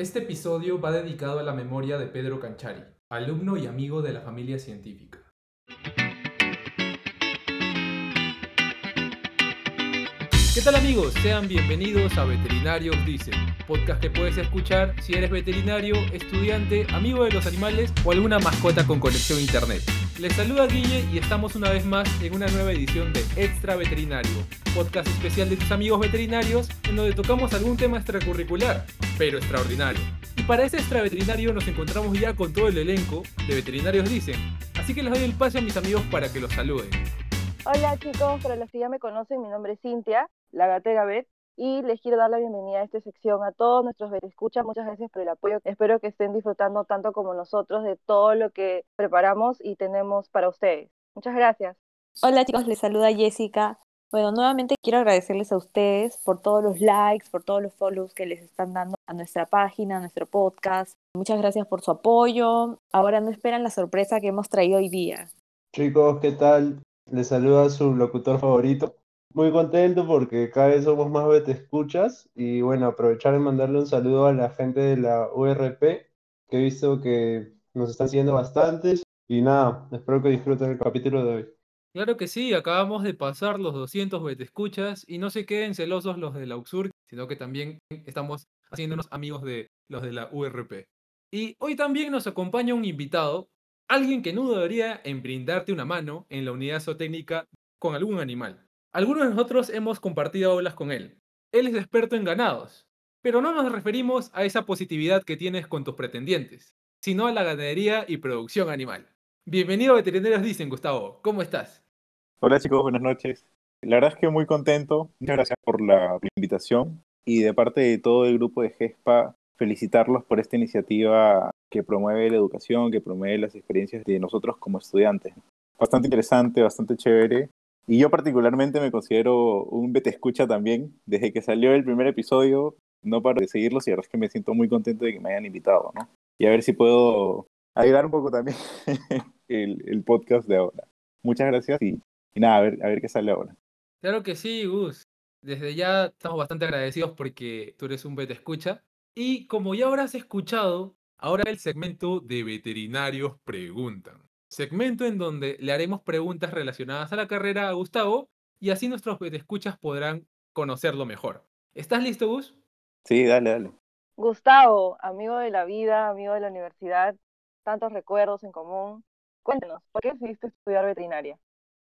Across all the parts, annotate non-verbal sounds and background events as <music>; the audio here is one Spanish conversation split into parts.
Este episodio va dedicado a la memoria de Pedro Canchari, alumno y amigo de la familia científica. ¿Qué tal amigos? Sean bienvenidos a Veterinarios Dicen, podcast que puedes escuchar si eres veterinario, estudiante, amigo de los animales o alguna mascota con conexión a internet. Les saluda Guille y estamos una vez más en una nueva edición de Extra Veterinario, podcast especial de tus amigos veterinarios en donde tocamos algún tema extracurricular, pero extraordinario. Y para este Extra Veterinario nos encontramos ya con todo el elenco de Veterinarios Dicen, así que les doy el pase a mis amigos para que los saluden. Hola chicos, para los que ya me conocen, mi nombre es Cintia, la gatera Bet, y les quiero dar la bienvenida a esta sección a todos nuestros escucha. Muchas gracias por el apoyo. Espero que estén disfrutando tanto como nosotros de todo lo que preparamos y tenemos para ustedes. Muchas gracias. Hola chicos, les saluda Jessica. Bueno, nuevamente quiero agradecerles a ustedes por todos los likes, por todos los follows que les están dando a nuestra página, a nuestro podcast. Muchas gracias por su apoyo. Ahora no esperan la sorpresa que hemos traído hoy día. Chicos, ¿qué tal? Les saluda su locutor favorito. Muy contento porque cada vez somos más escuchas y bueno, aprovechar y mandarle un saludo a la gente de la URP que he visto que nos están siguiendo bastantes y nada, espero que disfruten el capítulo de hoy. Claro que sí, acabamos de pasar los 200 escuchas y no se queden celosos los de la UXUR, sino que también estamos haciéndonos amigos de los de la URP. Y hoy también nos acompaña un invitado, alguien que no debería en brindarte una mano en la unidad zootécnica con algún animal. Algunos de nosotros hemos compartido aulas con él. Él es experto en ganados, pero no nos referimos a esa positividad que tienes con tus pretendientes, sino a la ganadería y producción animal. Bienvenido a Veterinarios Dicen, Gustavo. ¿Cómo estás? Hola chicos, buenas noches. La verdad es que muy contento. Muchas gracias por la invitación y de parte de todo el grupo de GESPA, felicitarlos por esta iniciativa que promueve la educación, que promueve las experiencias de nosotros como estudiantes. Bastante interesante, bastante chévere y yo particularmente me considero un bete escucha también. Desde que salió el primer episodio, no paro de seguirlos y la verdad es que me siento muy contento de que me hayan invitado, ¿no? Y a ver si puedo ayudar un poco también <laughs> el, podcast de ahora. Muchas gracias y, nada, a ver, a ver qué sale ahora. Claro que sí, Gus. Desde ya estamos bastante agradecidos porque tú eres un bete escucha. Y como ya habrás escuchado, ahora el segmento de veterinarios preguntan segmento en donde le haremos preguntas relacionadas a la carrera a Gustavo y así nuestros escuchas podrán conocerlo mejor. ¿Estás listo, Gus? Sí, dale, dale. Gustavo, amigo de la vida, amigo de la universidad, tantos recuerdos en común. Cuéntanos, ¿por qué decidiste estudiar veterinaria?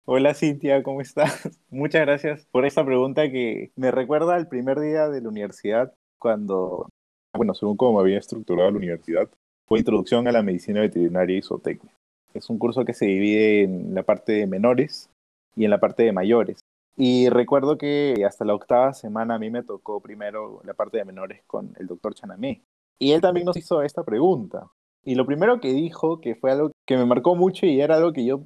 Hola Cintia, ¿cómo estás? <laughs> Muchas gracias por esta pregunta que me recuerda al primer día de la universidad cuando, bueno, según cómo había estructurado la universidad, fue introducción a la medicina veterinaria y zootecnia. Es un curso que se divide en la parte de menores y en la parte de mayores. Y recuerdo que hasta la octava semana a mí me tocó primero la parte de menores con el doctor Chanamé. Y él también nos hizo esta pregunta. Y lo primero que dijo, que fue algo que me marcó mucho y era algo que yo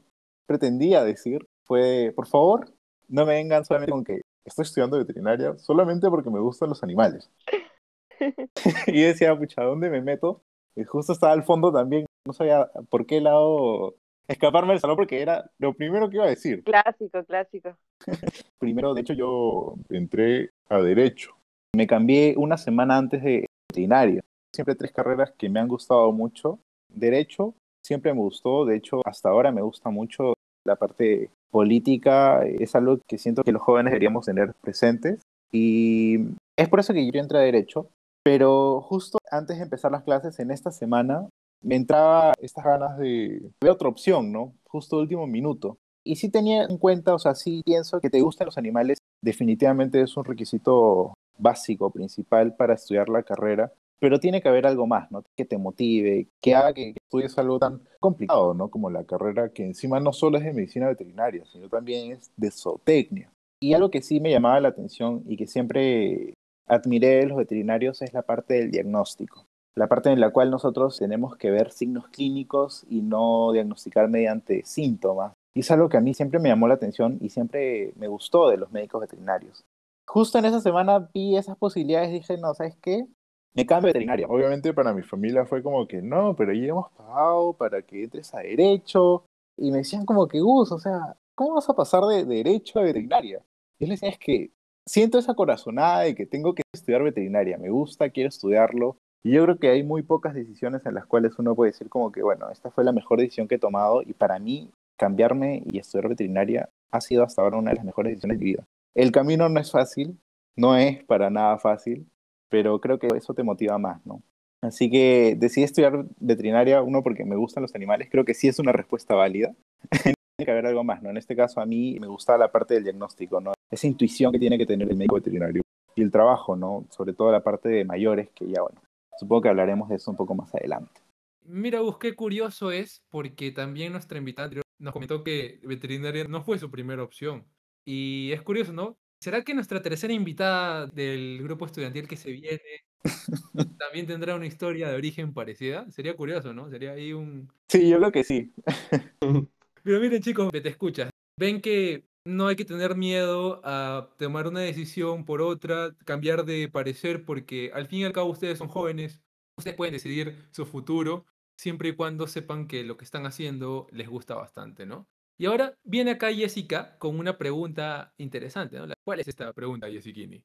pretendía decir, fue, por favor, no me vengan solamente con que estoy estudiando veterinaria solamente porque me gustan los animales. <laughs> <laughs> y decía, pucha, ¿dónde me meto? Y justo estaba al fondo también no sabía por qué lado escaparme del salón porque era lo primero que iba a decir. Clásico, clásico. <laughs> Primero, de hecho, yo entré a Derecho. Me cambié una semana antes de veterinaria. Siempre tres carreras que me han gustado mucho. Derecho siempre me gustó, de hecho, hasta ahora me gusta mucho la parte política. Es algo que siento que los jóvenes deberíamos tener presentes. Y es por eso que yo entré a Derecho. Pero justo antes de empezar las clases, en esta semana, me entraba estas ganas de ver otra opción, ¿no? Justo último minuto. Y sí tenía en cuenta, o sea, sí pienso que te gustan los animales, definitivamente es un requisito básico, principal para estudiar la carrera, pero tiene que haber algo más, ¿no? Que te motive, que haga que estudies algo tan complicado, ¿no? Como la carrera que encima no solo es de medicina veterinaria, sino también es de zootecnia. Y algo que sí me llamaba la atención y que siempre admiré de los veterinarios es la parte del diagnóstico la parte en la cual nosotros tenemos que ver signos clínicos y no diagnosticar mediante síntomas. Y es algo que a mí siempre me llamó la atención y siempre me gustó de los médicos veterinarios. Justo en esa semana vi esas posibilidades y dije, no, ¿sabes qué? Me cambio de veterinaria. Obviamente para mi familia fue como que no, pero ya hemos pagado para que entres a derecho. Y me decían como que, Gus, o sea, ¿cómo vas a pasar de derecho a veterinaria? Y yo les decía, es que siento esa corazonada de que tengo que estudiar veterinaria. Me gusta, quiero estudiarlo Y yo creo que hay muy pocas decisiones en las cuales uno puede decir como que, bueno, esta fue la mejor decisión que he tomado y para mí cambiarme y estudiar veterinaria ha sido hasta ahora una de las mejores decisiones de mi vida. El camino no es fácil, no es para nada fácil, pero creo que eso te motiva más, ¿no? Así que decidí estudiar veterinaria, uno porque me gustan los animales, creo que sí es una respuesta válida. <laughs> tiene que haber algo más, ¿no? En este caso a mí me gustaba la parte del diagnóstico, ¿no? Esa intuición que tiene que tener el médico veterinario y el trabajo, ¿no? Sobre todo la parte de mayores, que ya, bueno, supongo que hablaremos de eso un poco más adelante. Mira, busqué curioso es porque también nuestra invitada nos comentó que veterinaria no fue su primera opción. Y es curioso, ¿no? ¿Será que nuestra tercera invitada del grupo estudiantil que se viene <laughs> también tendrá una historia de origen parecida? Sería curioso, ¿no? Sería ahí un... Sí, yo creo que sí. <laughs> Pero miren chicos, que te escuchas. Ven que no hay que tener miedo a tomar una decisión por otra, cambiar de parecer, porque al fin y al cabo ustedes son jóvenes, ustedes pueden decidir su futuro siempre y cuando sepan que lo que están haciendo les gusta bastante, ¿no? Y ahora viene acá Jessica con una pregunta interesante, ¿no? ¿Cuál es esta pregunta, Jessiquini?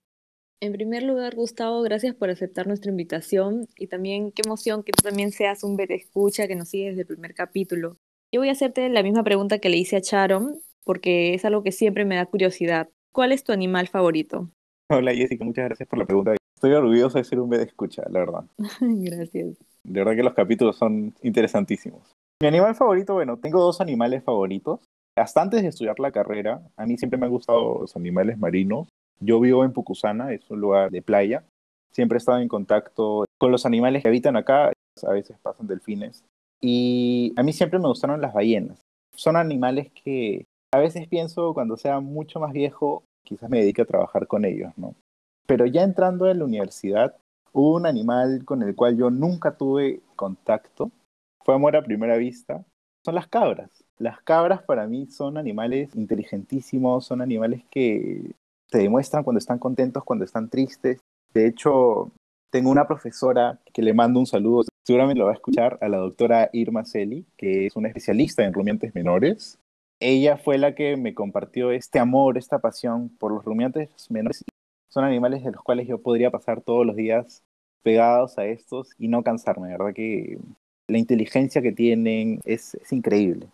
En primer lugar, Gustavo, gracias por aceptar nuestra invitación y también qué emoción que tú también seas un escucha que nos sigue desde el primer capítulo. Yo voy a hacerte la misma pregunta que le hice a Charon, porque es algo que siempre me da curiosidad. ¿Cuál es tu animal favorito? <laughs> Hola Jessica, muchas gracias por la pregunta. Estoy orgulloso de ser un bebé escucha, la verdad. <laughs> gracias. De verdad que los capítulos son interesantísimos. Mi animal favorito, bueno, tengo dos animales favoritos. Hasta antes de estudiar la carrera, a mí siempre me han gustado los animales marinos. Yo vivo en Pucusana, es un lugar de playa. Siempre he estado en contacto con los animales que habitan acá. A veces pasan delfines. Y a mí siempre me gustaron las ballenas. Son animales que a veces pienso cuando sea mucho más viejo, quizás me dedique a trabajar con ellos, ¿no? Pero ya entrando en la universidad, hubo un animal con el cual yo nunca tuve contacto. Fue amor a primera vista. Son las cabras. Las cabras para mí son animales inteligentísimos, son animales que te demuestran cuando están contentos, cuando están tristes. De hecho, tengo una profesora que le mando un saludo, seguramente lo va a escuchar, a la doctora Irma Celi, que es una especialista en rumiantes menores ella fue la que me compartió este amor, esta pasión por los rumiantes menores. Son animales de los cuales yo podría pasar todos los días pegados a estos y no cansarme, ¿verdad? Que la inteligencia que tienen es, increíble.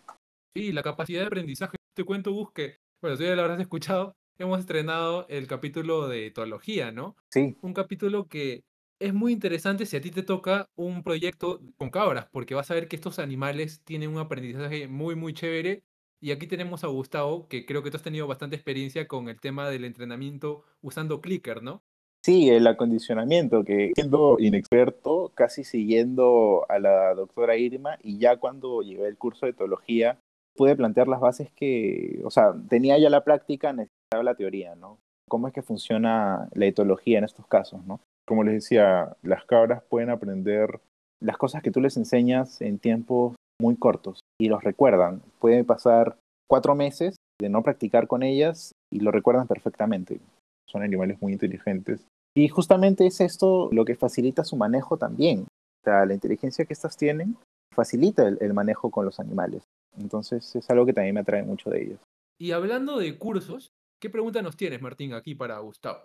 Sí, la capacidad de aprendizaje. Te cuento, Gus, que, bueno, si ya lo habrás escuchado, hemos estrenado el capítulo de etología, ¿no? Sí. Un capítulo que es muy interesante si a ti te toca un proyecto con cabras, porque vas a ver que estos animales tienen un aprendizaje muy, muy chévere y aquí tenemos a Gustavo, que creo que tú has tenido bastante experiencia con el tema del entrenamiento usando clicker, ¿no? Sí, el acondicionamiento, que siendo inexperto, casi siguiendo a la doctora Irma, y ya cuando llevé el curso de etología, pude plantear las bases que, o sea, tenía ya la práctica, necesitaba la teoría, ¿no? ¿Cómo es que funciona la etología en estos casos, ¿no? Como les decía, las cabras pueden aprender las cosas que tú les enseñas en tiempos muy cortos y los recuerdan. Puede pasar cuatro meses de no practicar con ellas y lo recuerdan perfectamente. Son animales muy inteligentes. Y justamente es esto lo que facilita su manejo también. O sea, la inteligencia que estas tienen facilita el, manejo con los animales. Entonces es algo que también me atrae mucho de ellos. Y hablando de cursos, ¿qué pregunta nos tienes, Martín, aquí para Gustavo?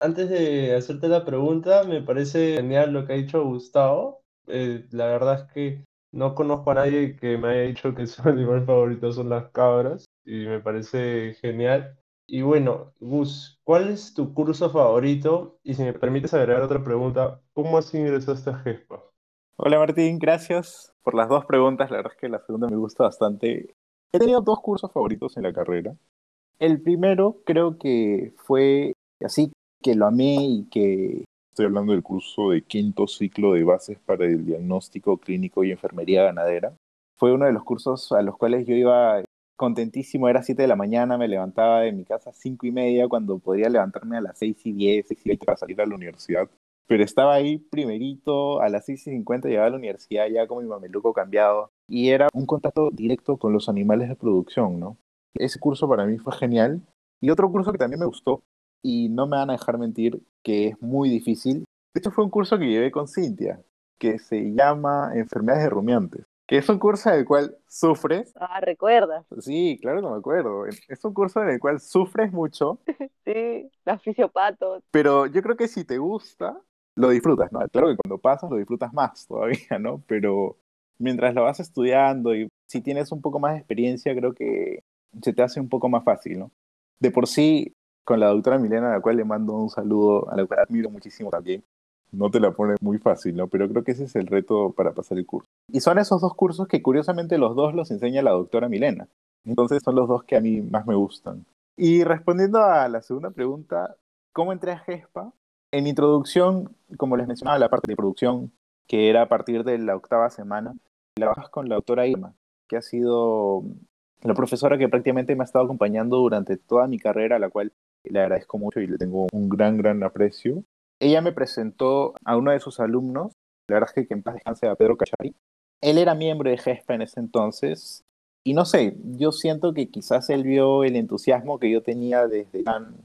Antes de hacerte la pregunta, me parece genial lo que ha dicho Gustavo. Eh, la verdad es que no conozco a nadie que me haya dicho que <laughs> su animal favorito son las cabras y me parece genial. Y bueno, Gus, ¿cuál es tu curso favorito? Y si me permites agregar otra pregunta, ¿cómo has ingresado a GESPA? Hola Martín, gracias por las dos preguntas. La verdad es que la segunda me gusta bastante. He tenido dos cursos favoritos en la carrera. El primero creo que fue así que lo amé y que Estoy hablando del curso de quinto ciclo de bases para el diagnóstico clínico y enfermería ganadera. Fue uno de los cursos a los cuales yo iba contentísimo. Era 7 de la mañana, me levantaba de mi casa a 5 y media cuando podía levantarme a las 6 y 10, 6 y 20 para salir a la universidad. Pero estaba ahí primerito, a las 6 y 50 llegaba a la universidad ya con mi mameluco cambiado. Y era un contacto directo con los animales de producción, ¿no? Ese curso para mí fue genial. Y otro curso que también me gustó y no me van a dejar mentir que es muy difícil. De hecho, fue un curso que llevé con Cintia, que se llama Enfermedades de Rumiantes, que es un curso en el cual sufres. Ah, ¿recuerdas? Sí, claro que me acuerdo. Es un curso en el cual sufres mucho. <laughs> sí, las fisiopatos. Pero yo creo que si te gusta, lo disfrutas, ¿no? Claro que cuando pasas lo disfrutas más todavía, ¿no? Pero mientras lo vas estudiando y si tienes un poco más de experiencia, creo que se te hace un poco más fácil, ¿no? De por sí, con la doctora Milena, a la cual le mando un saludo, a la cual admiro muchísimo también, no te la pone muy fácil, ¿no? Pero creo que ese es el reto para pasar el curso. Y son esos dos cursos que curiosamente los dos los enseña la doctora Milena. Entonces son los dos que a mí más me gustan. Y respondiendo a la segunda pregunta, ¿cómo entré a GESPA? En introducción, como les mencionaba, la parte de producción, que era a partir de la octava semana, trabajas con la doctora Irma, que ha sido la profesora que prácticamente me ha estado acompañando durante toda mi carrera, la cual le agradezco mucho y le tengo un gran, gran aprecio. Ella me presentó a uno de sus alumnos, la verdad es que, que en paz descanse a Pedro Cachari. Él era miembro de GESPA en ese entonces y no sé, yo siento que quizás él vio el entusiasmo que yo tenía desde tan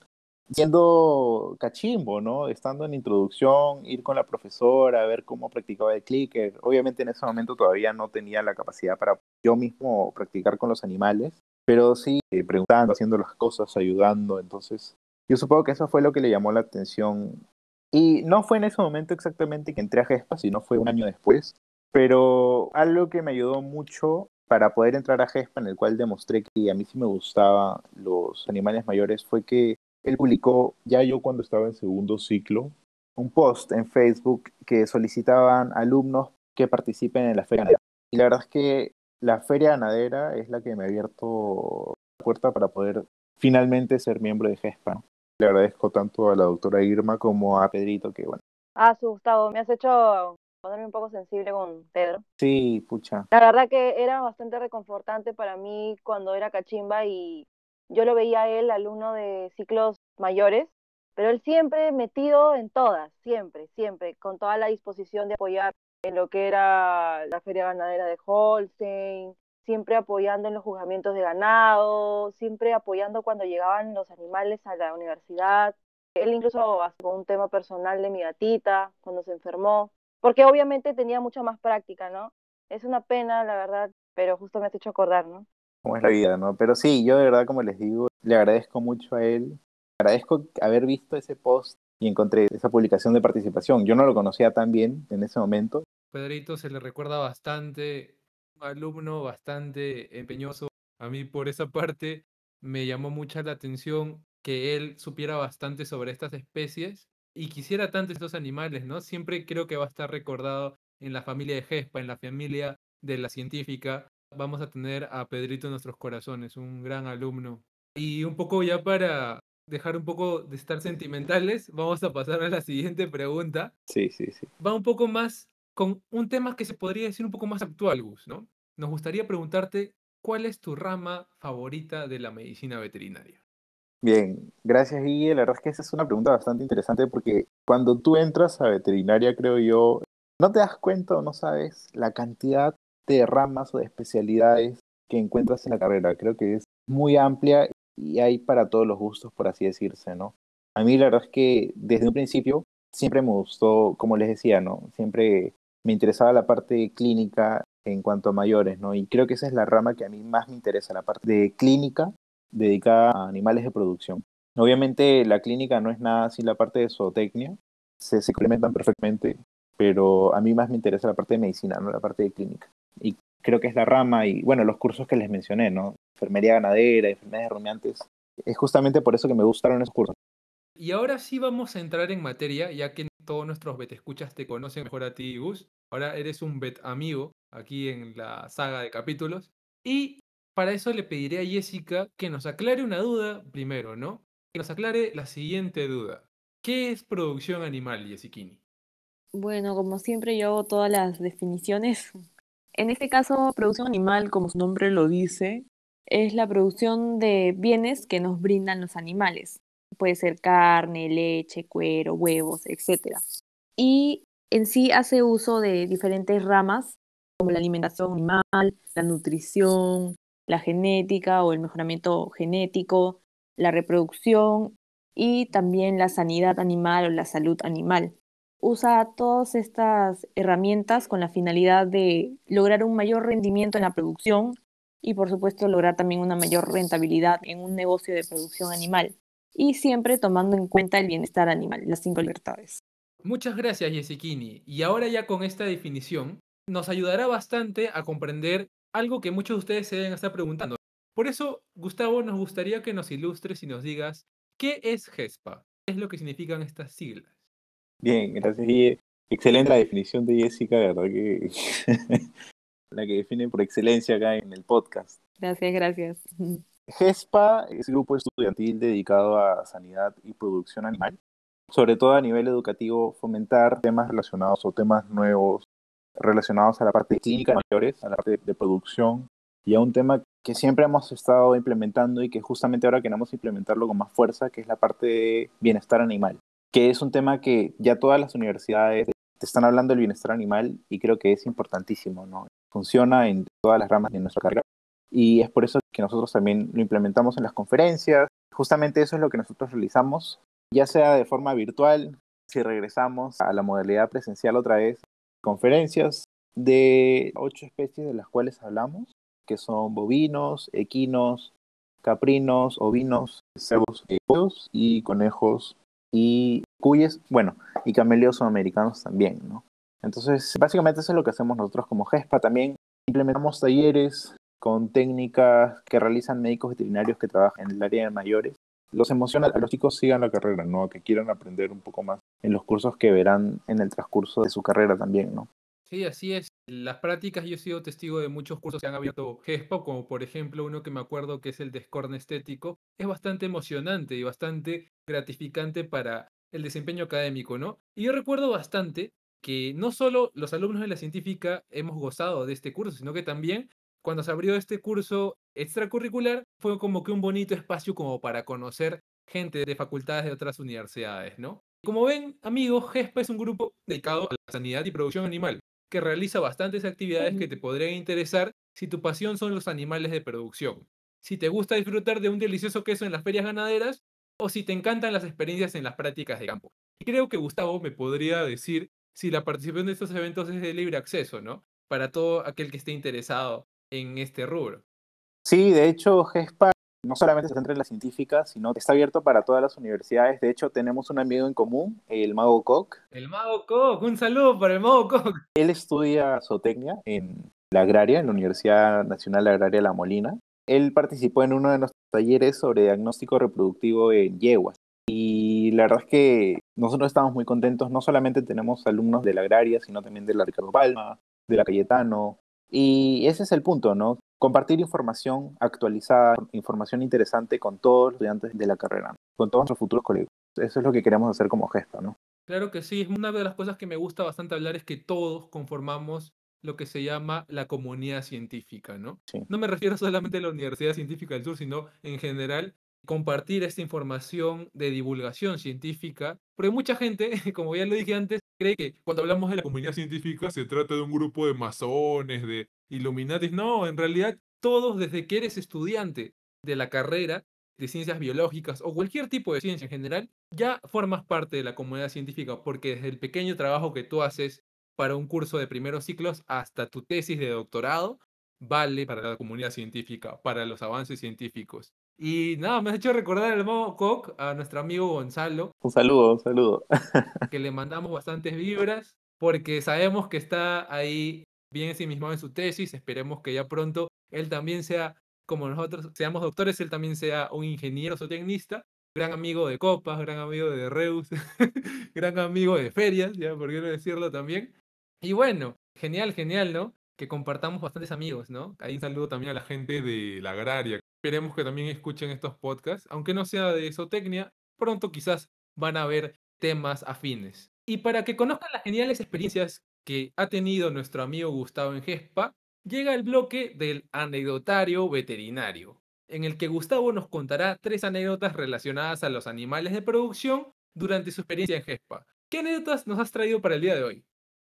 siendo cachimbo, ¿no? Estando en introducción, ir con la profesora, ver cómo practicaba el clicker. Obviamente en ese momento todavía no tenía la capacidad para yo mismo practicar con los animales, pero sí eh, preguntando, haciendo las cosas, ayudando. Entonces, yo supongo que eso fue lo que le llamó la atención. Y no fue en ese momento exactamente que entré a GESPA, sino fue un año después. Pero algo que me ayudó mucho para poder entrar a GESPA, en el cual demostré que a mí sí me gustaban los animales mayores, fue que él publicó, ya yo cuando estaba en segundo ciclo, un post en Facebook que solicitaban alumnos que participen en la feria. Y la verdad es que la feria ganadera es la que me ha abierto la puerta para poder finalmente ser miembro de GESPA. Le agradezco tanto a la doctora Irma como a Pedrito que, bueno. Ah, su Gustavo, me has hecho ponerme un poco sensible con Pedro. Sí, pucha. La verdad que era bastante reconfortante para mí cuando era cachimba y yo lo veía a él, alumno de ciclos mayores, pero él siempre metido en todas, siempre, siempre, con toda la disposición de apoyar en lo que era la feria ganadera de Holstein, siempre apoyando en los juzgamientos de ganado, siempre apoyando cuando llegaban los animales a la universidad. Él incluso con un tema personal de mi gatita, cuando se enfermó porque obviamente tenía mucha más práctica, ¿no? Es una pena, la verdad, pero justo me has hecho acordar, ¿no? Como es la vida, ¿no? Pero sí, yo de verdad, como les digo, le agradezco mucho a él. Agradezco haber visto ese post y encontré esa publicación de participación. Yo no lo conocía tan bien en ese momento. Pedrito se le recuerda bastante, un alumno bastante empeñoso. A mí por esa parte me llamó mucha la atención que él supiera bastante sobre estas especies y quisiera tanto estos animales, ¿no? Siempre creo que va a estar recordado en la familia de Gespa, en la familia de la científica. Vamos a tener a Pedrito en nuestros corazones, un gran alumno. Y un poco ya para dejar un poco de estar sentimentales, vamos a pasar a la siguiente pregunta. Sí, sí, sí. Va un poco más con un tema que se podría decir un poco más actual, Gus, ¿no? Nos gustaría preguntarte, ¿cuál es tu rama favorita de la medicina veterinaria? Bien, gracias Guille. La verdad es que esa es una pregunta bastante interesante porque cuando tú entras a veterinaria, creo yo, no te das cuenta o no sabes la cantidad de ramas o de especialidades que encuentras en la carrera. Creo que es muy amplia y hay para todos los gustos, por así decirse, ¿no? A mí la verdad es que desde un principio siempre me gustó, como les decía, ¿no? Siempre me interesaba la parte clínica en cuanto a mayores, ¿no? Y creo que esa es la rama que a mí más me interesa, la parte de clínica dedicada a animales de producción. Obviamente la clínica no es nada sin la parte de zootecnia, se, complementan perfectamente, pero a mí más me interesa la parte de medicina, no la parte de clínica. Y creo que es la rama y, bueno, los cursos que les mencioné, ¿no? Enfermería ganadera, enfermedades rumiantes. Es justamente por eso que me gustaron esos cursos. Y ahora sí vamos a entrar en materia, ya que todos nuestros vet escuchas te conocen mejor a ti, Gus. Ahora eres un vet amigo aquí en la saga de capítulos. Y para eso le pediré a Jessica que nos aclare una duda primero, ¿no? Que nos aclare la siguiente duda. ¿Qué es producción animal, Jessiquini? Bueno, como siempre yo hago todas las definiciones. En este caso, producción animal, como su nombre lo dice, es la producción de bienes que nos brindan los animales. Puede ser carne, leche, cuero, huevos, etc. Y en sí hace uso de diferentes ramas, como la alimentación animal, la nutrición, la genética o el mejoramiento genético, la reproducción y también la sanidad animal o la salud animal. Usa todas estas herramientas con la finalidad de lograr un mayor rendimiento en la producción y por supuesto lograr también una mayor rentabilidad en un negocio de producción animal y siempre tomando en cuenta el bienestar animal, las cinco libertades. Muchas gracias, Yesikini. Y ahora ya con esta definición, nos ayudará bastante a comprender algo que muchos de ustedes se deben estar preguntando. Por eso, Gustavo, nos gustaría que nos ilustres y nos digas qué es GESPA, qué es lo que significan estas siglas. Bien, gracias. Y excelente la definición de Jessica, de verdad que la que define por excelencia acá en el podcast. Gracias, gracias. <laughs> GESPA es un grupo estudiantil dedicado a sanidad y producción animal, sobre todo a nivel educativo, fomentar temas relacionados o temas nuevos relacionados a la parte clínica de mayores, a la parte de producción y a un tema que siempre hemos estado implementando y que justamente ahora queremos implementarlo con más fuerza, que es la parte de bienestar animal, que es un tema que ya todas las universidades te están hablando del bienestar animal y creo que es importantísimo, ¿no? Funciona en todas las ramas de nuestra carrera y es por eso que nosotros también lo implementamos en las conferencias. Justamente eso es lo que nosotros realizamos, ya sea de forma virtual, si regresamos a la modalidad presencial otra vez, conferencias de ocho especies de las cuales hablamos, que son bovinos, equinos, caprinos, ovinos, cerdos, pollos y conejos y cuyes, bueno, y cameleos sudamericanos también, ¿no? Entonces, básicamente eso es lo que hacemos nosotros como GESPA. También implementamos talleres con técnicas que realizan médicos veterinarios que trabajan en el área de mayores. Los emociona a los chicos sigan la carrera, ¿no? Que quieran aprender un poco más en los cursos que verán en el transcurso de su carrera también, ¿no? Sí, así es. Las prácticas, yo he sido testigo de muchos cursos que han abierto GESPA, como por ejemplo uno que me acuerdo que es el de Estético. Es bastante emocionante y bastante gratificante para el desempeño académico, ¿no? Y yo recuerdo bastante que no solo los alumnos de la científica hemos gozado de este curso, sino que también cuando se abrió este curso extracurricular fue como que un bonito espacio como para conocer gente de facultades de otras universidades, ¿no? Como ven, amigos, GESPA es un grupo dedicado a la sanidad y producción animal, que realiza bastantes actividades que te podrían interesar si tu pasión son los animales de producción. Si te gusta disfrutar de un delicioso queso en las ferias ganaderas o si te encantan las experiencias en las prácticas de campo. Y creo que Gustavo me podría decir si la participación de estos eventos es de libre acceso, ¿no? Para todo aquel que esté interesado en este rubro. Sí, de hecho, GESPA no solamente se centra en la científica, sino que está abierto para todas las universidades. De hecho, tenemos un amigo en común, el Mago Koch. El Mago Koch, un saludo para el Mago Koch. <laughs> Él estudia zootecnia en la agraria, en la Universidad Nacional Agraria La Molina. Él participó en uno de nuestros talleres sobre diagnóstico reproductivo en yeguas. Y la verdad es que nosotros estamos muy contentos. No solamente tenemos alumnos de la agraria, sino también de la Ricardo Palma, de la Cayetano. Y ese es el punto, ¿no? Compartir información actualizada, información interesante con todos los estudiantes de la carrera, con todos nuestros futuros colegas. Eso es lo que queremos hacer como GESPA, ¿no? Claro que sí. Una de las cosas que me gusta bastante hablar es que todos conformamos lo que se llama la comunidad científica, ¿no? Sí. No me refiero solamente a la Universidad Científica del Sur, sino en general compartir esta información de divulgación científica, porque mucha gente, <laughs> como ya lo dije antes, cree que cuando hablamos de la comunidad científica se trata de un grupo de masones, de Illuminatis. No, en realidad todos desde que eres estudiante de la carrera de ciencias biológicas o cualquier tipo de ciencia en general, ya formas parte de la comunidad científica, porque desde el pequeño trabajo que tú haces para un curso de primeros ciclos hasta tu tesis de doctorado, vale para la comunidad científica, para los avances científicos. Y nada, me has hecho recordar al modo Koch, a nuestro amigo Gonzalo. Un saludo, un saludo. <laughs> que le mandamos bastantes vibras, porque sabemos que está ahí bien ensimismado en su tesis. Esperemos que ya pronto él también sea, como nosotros seamos doctores, él también sea un ingeniero o tecnista. Gran amigo de copas, gran amigo de Reus, <laughs> gran amigo de ferias, ya por qué no decirlo también. Y bueno, genial, genial, ¿no? Que compartamos bastantes amigos, ¿no? Ahí un saludo también a la gente de la agraria. Esperemos que también escuchen estos podcasts, aunque no sea de zootecnia, pronto quizás van a ver temas afines. Y para que conozcan las geniales experiencias que ha tenido nuestro amigo Gustavo en GESPA, llega el bloque del anecdotario veterinario, en el que Gustavo nos contará tres anécdotas relacionadas a los animales de producción durante su experiencia en GESPA. ¿Qué anécdotas nos has traído para el día de hoy?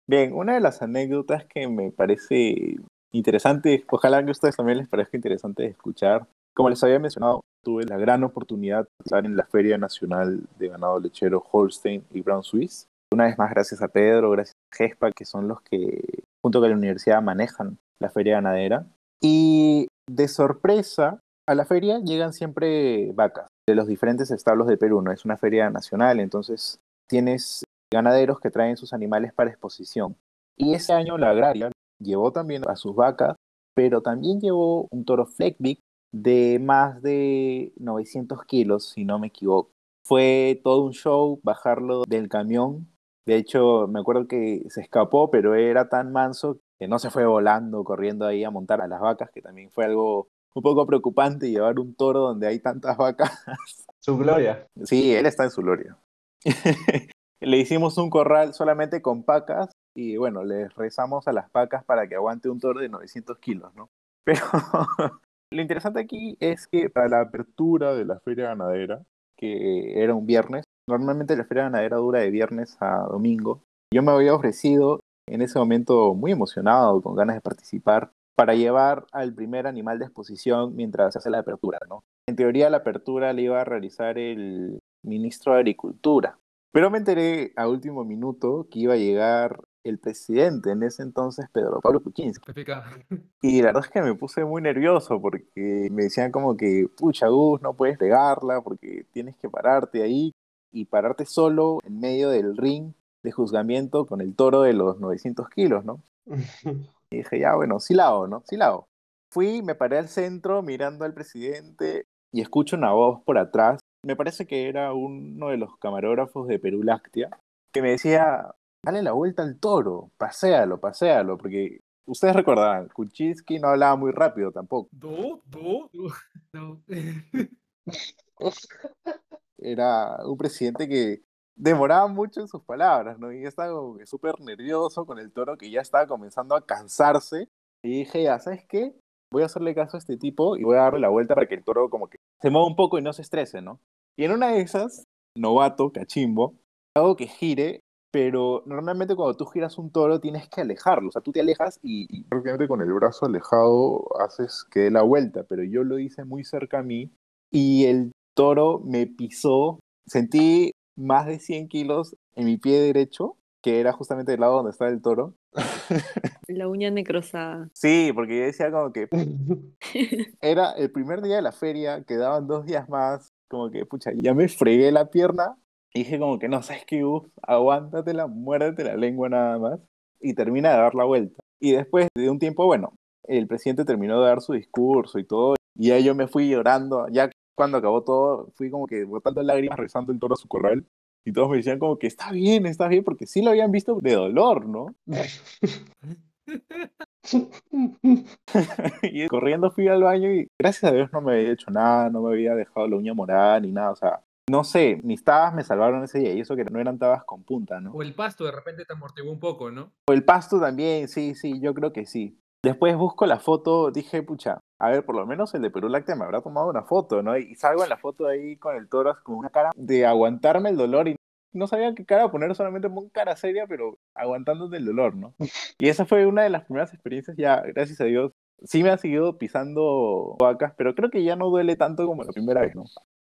Bien, una de las anécdotas que me parece interesante, ojalá que a ustedes también les parezca interesante escuchar. Como les había mencionado, tuve la gran oportunidad de estar en la Feria Nacional de Ganado Lechero Holstein y Brown Swiss. Una vez más, gracias a Pedro, gracias a GESPA, que son los que, junto con la universidad, manejan la feria ganadera. Y de sorpresa, a la feria llegan siempre vacas de los diferentes establos de Perú, ¿no? Es una feria nacional, entonces tienes ganaderos que traen sus animales para exposición. Y ese año la agraria llevó también a sus vacas, pero también llevó un toro Fleckvick de más de 900 kilos, si no me equivoco. Fue todo un show bajarlo del camión. De hecho, me acuerdo que se escapó, pero era tan manso que no se fue volando, corriendo ahí a montar a las vacas, que también fue algo un poco preocupante llevar un toro donde hay tantas vacas. <laughs> Su gloria. Sí, él está en su gloria. <laughs> le hicimos un corral solamente con pacas y bueno, le rezamos a las pacas para que aguante un toro de 900 kilos, ¿no? <laughs> Pero <laughs> lo interesante aquí es que para la apertura de la feria ganadera, que era un viernes, normalmente la feria ganadera dura de viernes a domingo, yo me había ofrecido en ese momento muy emocionado, con ganas de participar, para llevar al primer animal de exposición mientras se hace la apertura, ¿no? En teoría la apertura la iba a realizar el ministro de Agricultura, pero me enteré a último minuto que iba a llegar el presidente en ese entonces, Pedro Pablo Kuczynski. <laughs> Y la verdad es que me puse muy nervioso porque me decían como que, pucha, Gus, no puedes pegarla porque tienes que pararte ahí y pararte solo en medio del ring de juzgamiento con el toro de los 900 kilos, ¿no? <laughs> Y dije, ya, bueno, sí la hago, ¿no? Sí la hago. Fui, me paré al centro mirando al presidente y escucho una voz por atrás. Me parece que era uno de los camarógrafos de Perú Láctea que me decía, dale la vuelta al toro, paséalo, paséalo, porque ustedes recordarán, Kuczynski no hablaba muy rápido tampoco. ¿Do? ¿Do? <laughs> No. <laughs> Era un presidente que demoraba mucho en sus palabras, ¿no? Y estaba súper nervioso con el toro que ya estaba comenzando a cansarse. Y dije, ya, ¿sabes qué? Voy a hacerle caso a este tipo y voy a darle la vuelta para que el toro como que se mueva un poco y no se estrese, ¿no? Y en una de esas, novato, cachimbo, hago que gire, pero normalmente cuando tú giras un toro tienes que alejarlo, o sea, tú te alejas y, y prácticamente con el brazo alejado haces que dé la vuelta, pero yo lo hice muy cerca a mí y el toro me pisó, sentí más de 100 kilos en mi pie derecho, que era justamente el lado donde estaba el toro. <laughs> La uña necrosada. Sí, porque yo decía como que <laughs> era el primer día de la feria, quedaban dos días más, como que, pucha, ya me fregué la pierna dije como que no, ¿sabes qué, Gus? Aguántatela, muérdete la lengua nada más y termina de dar la vuelta. Y después de un tiempo, bueno, el presidente terminó de dar su discurso y todo, y ya yo me fui llorando, ya cuando acabó todo, fui como que botando lágrimas, rezando el toro a su corral, y todos me decían como que está bien, está bien, porque sí lo habían visto de dolor, ¿no? <laughs> y corriendo fui al baño y gracias a Dios no me había hecho nada, no me había dejado la uña morada ni nada, o sea, no sé, mis tabas me salvaron ese día y eso que no eran tabas con punta, ¿no? O el pasto de repente te amortiguó un poco, ¿no? O el pasto también, sí, sí, yo creo que sí. Después busco la foto, dije, pucha, a ver, por lo menos el de Perú Láctea me habrá tomado una foto, ¿no? Y salgo en la foto ahí con el toro con una cara de aguantarme el dolor y no sabía qué cara poner, solamente pongo cara seria, pero aguantándote el dolor, ¿no? <laughs> Y esa fue una de las primeras experiencias, ya, gracias a Dios, sí me ha seguido pisando vacas, pero creo que ya no duele tanto como la primera vez, ¿no?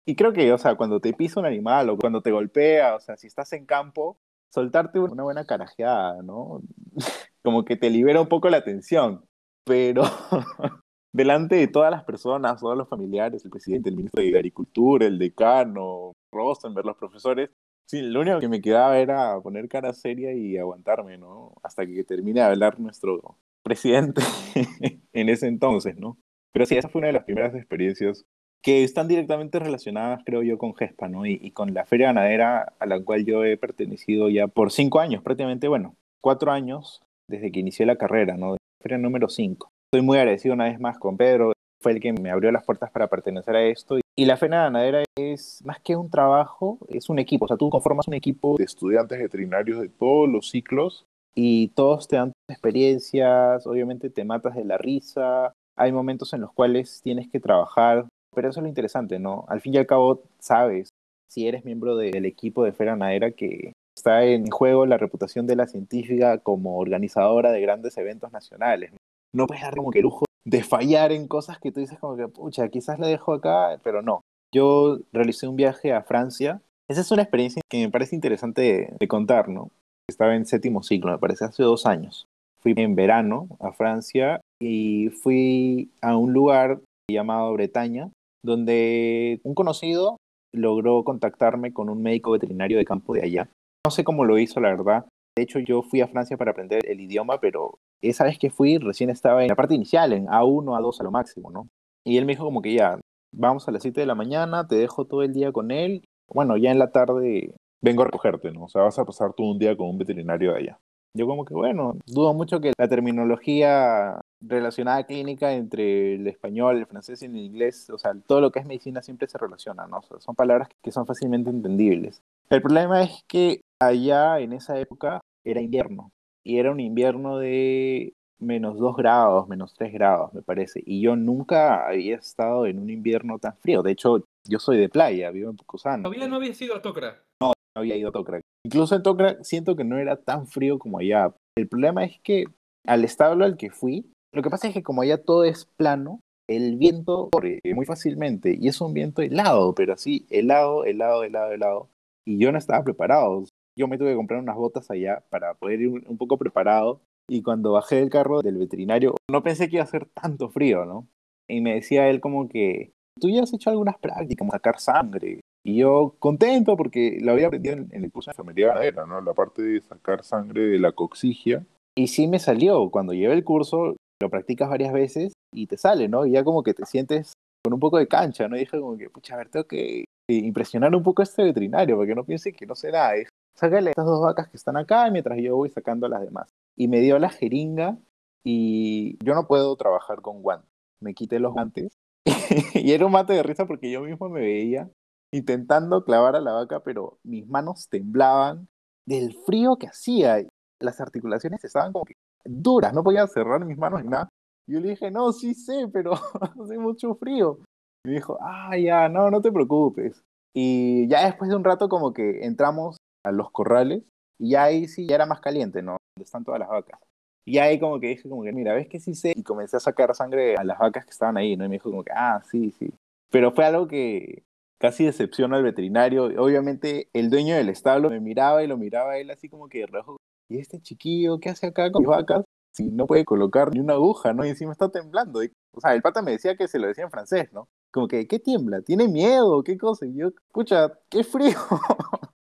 Y creo que, o sea, cuando te pisa un animal o cuando te golpea, o sea, si estás en campo, soltarte una buena carajeada, ¿no? <laughs> como que te libera un poco la tensión, pero <laughs> delante de todas las personas, todos los familiares, el presidente, el ministro de Agricultura, el decano, Rosenberg, los profesores, sí, lo único que me quedaba era poner cara seria y aguantarme, ¿no? Hasta que termine de hablar nuestro presidente <laughs> en ese entonces, ¿no? Pero sí, esa fue una de las primeras experiencias que están directamente relacionadas, creo yo, con GESPA, ¿no? Y, y, con la feria ganadera a la cual yo he pertenecido ya por cinco años, prácticamente, bueno, cuatro años desde que inicié la carrera, ¿no? Feria número cinco. Estoy muy agradecido una vez más con Pedro, fue el que me abrió las puertas para pertenecer a esto. Y la feria ganadera es más que un trabajo, es un equipo. O sea, tú conformas un equipo de estudiantes veterinarios de todos los ciclos y todos te dan experiencias, obviamente te matas de la risa. Hay momentos en los cuales tienes que trabajar pero eso es lo interesante, ¿no? Al fin y al cabo, sabes, si eres miembro del equipo de Feria Nadera, que está en juego la reputación de la científica como organizadora de grandes eventos nacionales. No puedes dar como que lujo de fallar en cosas que tú dices como que, pucha, quizás la dejo acá, pero no. Yo realicé un viaje a Francia. Esa es una experiencia que me parece interesante de, de contar, ¿no? Estaba en séptimo ciclo, me parece, hace dos años. Fui en verano a Francia y fui a un lugar llamado Bretaña, donde un conocido logró contactarme con un médico veterinario de campo de allá No sé cómo lo hizo, la verdad. De hecho, yo fui a Francia para aprender el idioma, pero esa vez que fui recién estaba en la parte inicial, en A1, A2 a lo máximo, ¿no? Y él me dijo como que ya, vamos a las 7 de la mañana, te dejo todo el día con él. Bueno, ya en la tarde vengo a recogerte, ¿no? O sea, vas a pasar todo un día con un veterinario de allá. Yo como que, bueno, dudo mucho que la terminología relacionada clínica entre el español, el francés y el inglés, o sea, todo lo que es medicina siempre se relaciona, ¿no? O sea, son palabras que son fácilmente entendibles. El problema es que allá en esa época era invierno y era un invierno de menos 2 grados, menos 3 grados, me parece. Y yo nunca había estado en un invierno tan frío. De hecho, yo soy de playa, vivo en Pucusano. Todavía no había sido a Tocra. No, no había ido a Tocra. Incluso en Tocra siento que no era tan frío como allá. El problema es que al establo al que fui, lo que pasa es que como allá todo es plano, el viento corre muy fácilmente y es un viento helado, pero así, helado, helado, helado, helado. Y yo no estaba preparado. Yo me tuve que comprar unas botas allá para poder ir un poco preparado. Y cuando bajé del carro del veterinario, no pensé que iba a hacer tanto frío, ¿no? Y me decía él como que, tú ya has hecho algunas prácticas, como sacar sangre. Y yo contento porque lo había aprendido en, el curso de enfermería ganadera, ¿no? La parte de sacar sangre de la coxigia. Y sí me salió. Cuando llevé el curso, lo practicas varias veces y te sale, ¿no? Y ya como que te sientes con un poco de cancha, ¿no? Y dije como que, pucha, a ver, tengo que impresionar un poco a este veterinario para que no piense que no sé nada. Es, sácale estas dos vacas que están acá mientras yo voy sacando las demás. Y me dio la jeringa y yo no puedo trabajar con guantes. Me quité los guantes <laughs> y era un mate de risa porque yo mismo me veía intentando clavar a la vaca, pero mis manos temblaban del frío que hacía. Las articulaciones estaban como que duras, no podía cerrar mis manos ni nada. Yo le dije, no, sí sé, pero <laughs> hace mucho frío. Y me dijo, ah, ya, no, no te preocupes. Y ya después de un rato como que entramos a los corrales y ahí sí ya era más caliente, ¿no? Donde están todas las vacas. Y ahí como que dije como que, mira, ¿ves que sí sé? Y comencé a sacar sangre a las vacas que estaban ahí, ¿no? Y me dijo como que, ah, sí, sí. Pero fue algo que casi decepcionó al veterinario. Obviamente el dueño del establo me miraba y lo miraba él así como que de rojo. ¿Y este chiquillo qué hace acá con mis vacas? Si no puede colocar ni una aguja, ¿no? Y encima está temblando. o sea, el pata me decía que se lo decía en francés, ¿no? Como que, ¿qué tiembla? ¿Tiene miedo? ¿Qué cosa? Y yo, escucha, qué frío. <laughs>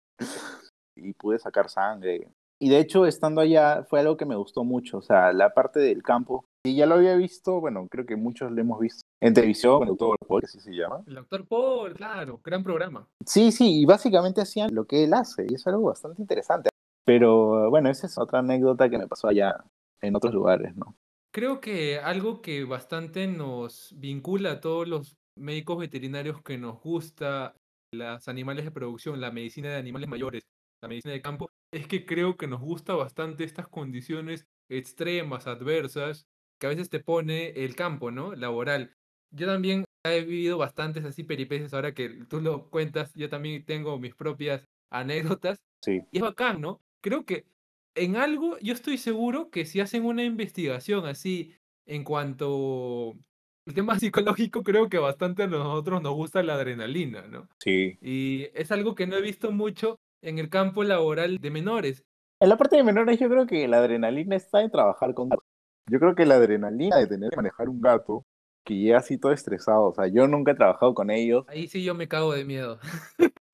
y pude sacar sangre. Y de hecho, estando allá, fue algo que me gustó mucho. O sea, la parte del campo, y ya lo había visto, bueno, creo que muchos lo hemos visto en televisión, el doctor Paul, que así se llama. El doctor Paul, claro, gran programa. Sí, sí, y básicamente hacían lo que él hace, y es algo bastante interesante. Pero bueno, esa es otra anécdota que me pasó allá en otros lugares, ¿no? Creo que algo que bastante nos vincula a todos los médicos veterinarios que nos gusta los animales de producción, la medicina de animales mayores, la medicina de campo, es que creo que nos gusta bastante estas condiciones extremas, adversas, que a veces te pone el campo, ¿no? Laboral. Yo también he vivido bastantes así peripecias, ahora que tú lo cuentas, yo también tengo mis propias anécdotas. Sí. Y es bacán, ¿no? Creo que en algo, yo estoy seguro que si hacen una investigación así en cuanto el tema <laughs> psicológico, creo que bastante a nosotros nos gusta la adrenalina, ¿no? Sí. Y es algo que no he visto mucho en el campo laboral de menores. En la parte de menores yo creo que la adrenalina está en trabajar con gatos. Yo creo que la adrenalina de tener que manejar un gato que llega así todo estresado, o sea, yo nunca he trabajado con ellos. Ahí sí yo me cago de miedo.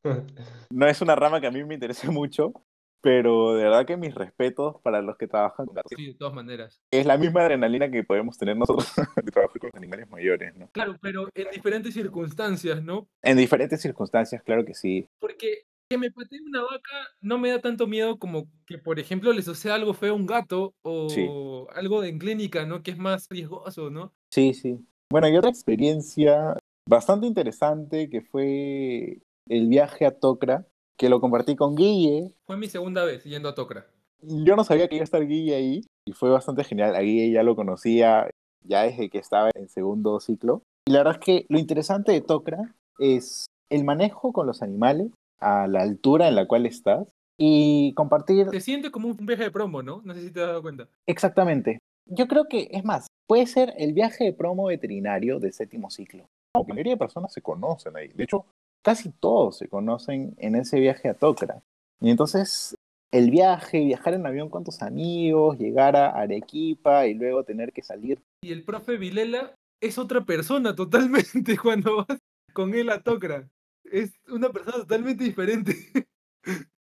<laughs> no es una rama que a mí me interese <laughs> mucho, pero de verdad que mis respetos para los que trabajan con gatos. Sí, de todas maneras. Es la misma adrenalina que podemos tener nosotros <laughs> de trabajar con los animales mayores, ¿no? Claro, pero en diferentes circunstancias, ¿no? En diferentes circunstancias, claro que sí. Porque que me patee una vaca no me da tanto miedo como que, por ejemplo, le suceda algo feo a un gato o algo de en clínica, ¿no? Que es más riesgoso, ¿no? Sí, sí. Bueno, y otra experiencia bastante interesante que fue el viaje a Tocra, que lo compartí con Guille. Fue mi segunda vez yendo a Tocra. Yo no sabía que iba a estar Guille ahí y fue bastante genial. A Guille ya lo conocía ya desde que estaba en segundo ciclo. Y la verdad es que lo interesante de Tocra es el manejo con los animales a la altura en la cual estás y compartir. Se siente como un viaje de promo, ¿no? No sé si te has dado cuenta. Exactamente. Yo creo que, es más, puede ser el viaje de promo veterinario del séptimo ciclo. La mayoría de personas se conocen ahí. De hecho, casi todos se conocen en ese viaje a Tokra. Y entonces, el viaje, viajar en avión con tus amigos, llegar a Arequipa y luego tener que salir. Y el profe Vilela es otra persona totalmente <laughs> cuando vas con él a Tokra es una persona totalmente diferente.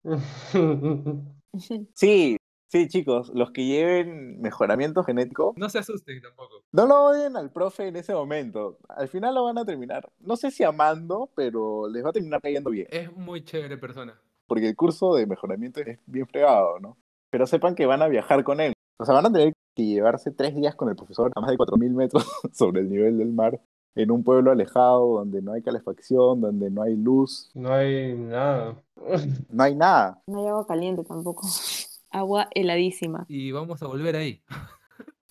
<laughs> Sí, sí, chicos, los que lleven mejoramiento genético, No se asusten tampoco. no lo odien al profe en ese momento. Al final lo van a terminar, no sé si amando, pero les va a terminar cayendo bien. Es muy chévere persona. Porque el curso de mejoramiento es bien fregado, ¿no? Pero sepan que van a viajar con él. O sea, van a tener que llevarse tres días con el profesor a más de 4.000 metros <laughs> sobre el nivel del mar, en un pueblo alejado, donde no hay calefacción, donde no hay luz, No hay nada. no hay nada. No hay agua caliente tampoco. Agua heladísima. Y vamos a volver ahí. <laughs>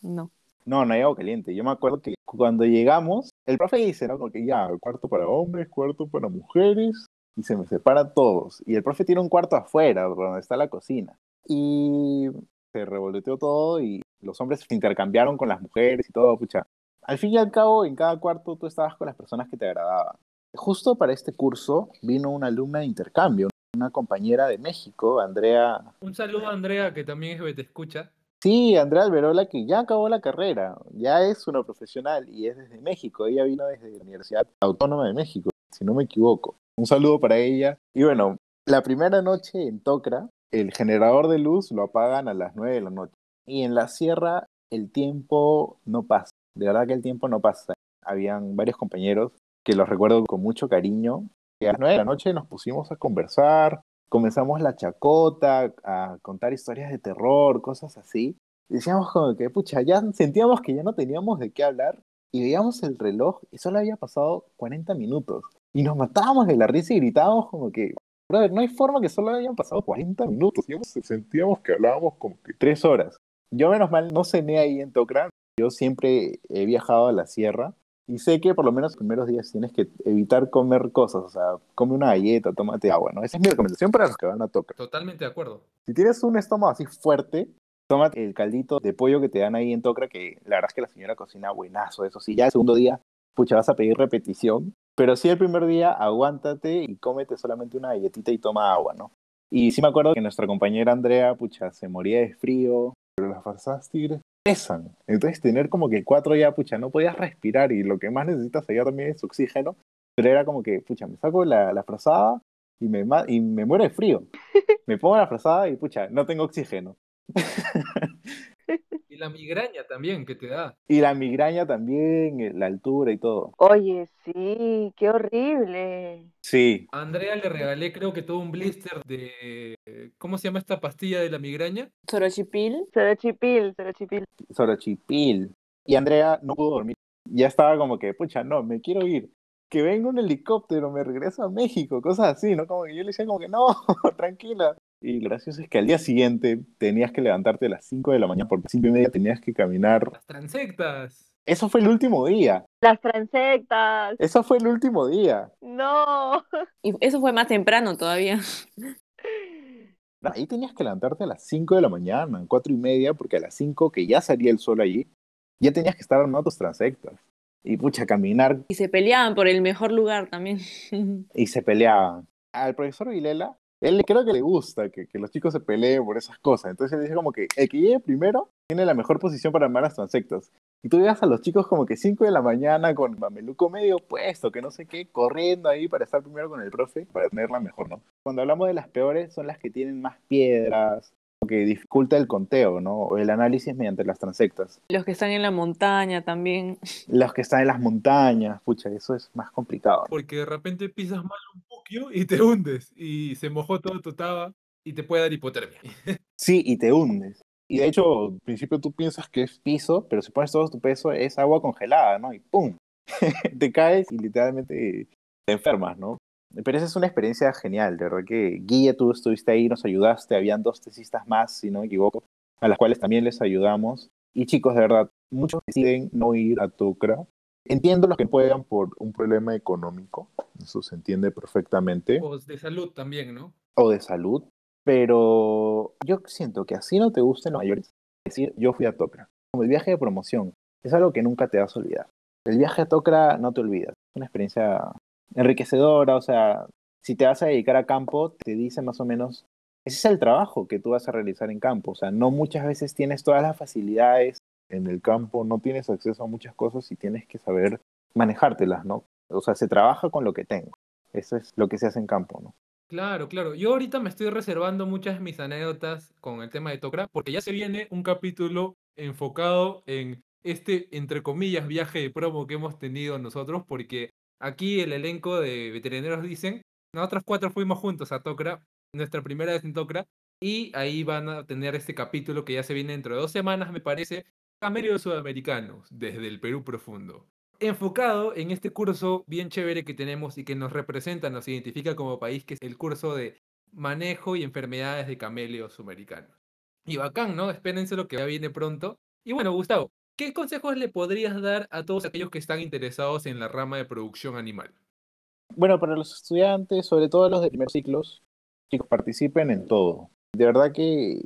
No. No, no hay agua caliente. Yo me acuerdo que cuando llegamos, el profe dice, ¿no? Como que ya, cuarto para hombres, cuarto para mujeres, y se me separan todos. Y el profe tiene un cuarto afuera, donde está la cocina. Y se revolteó todo y los hombres se intercambiaron con las mujeres y todo, pucha. Al fin y al cabo, en cada cuarto tú estabas con las personas que te agradaban. Justo para este curso vino una alumna de intercambio, una compañera de México, Andrea Un saludo a Andrea, que también es Bete Escucha. Sí, Andrea Alberola, que ya acabó la carrera, ya es una profesional y es desde México. Ella vino desde la Universidad Autónoma de México, si no me equivoco. Un saludo para ella. Y bueno, la primera noche en Tocra, el generador de luz lo apagan a las 9 de la noche. Y en la sierra el tiempo no pasa. De verdad que el tiempo no pasa. Habían varios compañeros que los recuerdo con mucho cariño. A las 9 de la noche nos pusimos a conversar, comenzamos la chacota, a contar historias de terror, cosas así. Decíamos como que, pucha, ya sentíamos que ya no teníamos de qué hablar y veíamos el reloj y solo había pasado 40 minutos. Y nos matábamos de la risa y gritábamos como que, brother, no hay forma que solo hayan pasado 40 minutos. Sentíamos, que hablábamos como que tres horas. Yo menos mal no cené ahí en Tocra. Yo siempre he viajado a la sierra y sé que por lo menos los primeros días tienes que evitar comer cosas, o sea, come una galleta, tómate agua, ¿no? Esa es mi recomendación para los que van a Tocra. Totalmente de acuerdo. Si tienes un estómago así fuerte, tómate el caldito de pollo que te dan ahí en Tocra, que la verdad es que la señora cocina buenazo, eso sí, ya el segundo día, pucha, vas a pedir repetición, pero sí el primer día, aguántate y cómete solamente una galletita y toma agua, ¿no? Y sí me acuerdo que nuestra compañera Andrea, pucha, se moría de frío, pero las farsadas tigres pesan. Entonces tener como que cuatro ya, pucha, no podías respirar y lo que más necesitas allá también es oxígeno, pero era como que, pucha, me saco la, la frazada y me, y me muero de frío. <laughs> Me pongo la frazada y, pucha, no tengo oxígeno. <laughs> Y la migraña también que te da. Y la migraña también, eh, la altura y todo. Oye, sí, qué horrible. Sí, A Andrea le regalé creo que todo un blister de... ¿Cómo se llama esta pastilla de la migraña? Sorochipil. Serochipil, Serochipil. Sorochipil. Y Andrea no pudo dormir. Ya estaba como que, pucha, no, me quiero ir. Que venga un helicóptero, me regreso a México, cosas así, ¿no? Como que yo le decía como que no, <laughs> tranquila. Y lo gracioso es que al día siguiente tenías que levantarte a las 5 de la mañana, porque a las 5 y media tenías que caminar. Las transectas. Eso fue el último día. Las transectas. Eso fue el último día. No. <laughs> Y eso fue más temprano todavía. Ahí tenías que levantarte a las 5 de la mañana, 4 y media, porque a las 5 que ya salía el sol allí, ya tenías que estar armando tus transectas. Y pucha, caminar Y se peleaban por el mejor lugar también. <laughs> y se peleaban. Al profesor Vilela, él creo que le gusta que, que los chicos se peleen por esas cosas. Entonces él dice como que el que llegue primero tiene la mejor posición para armar las transectas. Y tú veas a los chicos como que 5 de la mañana con mameluco medio puesto, que no sé qué, corriendo ahí para estar primero con el profe, para tenerla mejor, ¿no? Cuando hablamos de las peores, son las que tienen más piedras, o que dificulta el conteo, ¿no? O el análisis mediante las transectas. Los que están en la montaña también. Los que están en las montañas, pucha, eso es más complicado. Porque de repente pisas mal un y te hundes. Y se mojó todo tu taba y te puede dar hipotermia. <laughs> Sí, y te hundes. Y de hecho, al principio tú piensas que es piso, pero si pones todo tu peso es agua congelada, ¿no? Y ¡pum! <laughs> te caes y literalmente te enfermas, ¿no? Pero esa es una experiencia genial, de verdad que Guille, tú estuviste ahí, nos ayudaste, habían dos tesistas más, si no me equivoco, a las cuales también les ayudamos. Y chicos, de verdad, muchos deciden no ir a Tucra. Entiendo los que puedan por un problema económico, eso se entiende perfectamente O de salud también, ¿no? o de salud, pero yo siento que así no te gusten los mayores, decir yo fui a Tocra. Como el viaje de promoción, es algo que nunca te vas a olvidar. El viaje a Tocra no te olvidas, es una experiencia enriquecedora, o sea, si te vas a dedicar a campo, te dice más o menos, ese es el trabajo que tú vas a realizar en campo, o sea, no muchas veces tienes todas las facilidades en el campo, no tienes acceso a muchas cosas y tienes que saber manejártelas, ¿no? O sea, se trabaja con lo que tengo. Eso es lo que se hace en campo, ¿no? Claro, claro. Yo ahorita me estoy reservando muchas de mis anécdotas con el tema de Tokra, porque ya se viene un capítulo enfocado en este, entre comillas, viaje de promo que hemos tenido nosotros, porque aquí el elenco de veterinarios dicen, nosotros cuatro fuimos juntos a Tokra, nuestra primera vez en Tokra, y ahí van a tener este capítulo que ya se viene dentro de dos semanas, me parece, Camerios Sudamericanos, desde el Perú profundo enfocado en este curso bien chévere que tenemos y que nos representa, nos identifica como país, que es el curso de manejo y enfermedades de camelios sudamericanos. Y bacán, ¿no? Espérense lo que ya viene pronto. Y bueno, Gustavo, ¿qué consejos le podrías dar a todos aquellos que están interesados en la rama de producción animal? Bueno, para los estudiantes, sobre todo los de primer ciclos, chicos, participen en todo. De verdad que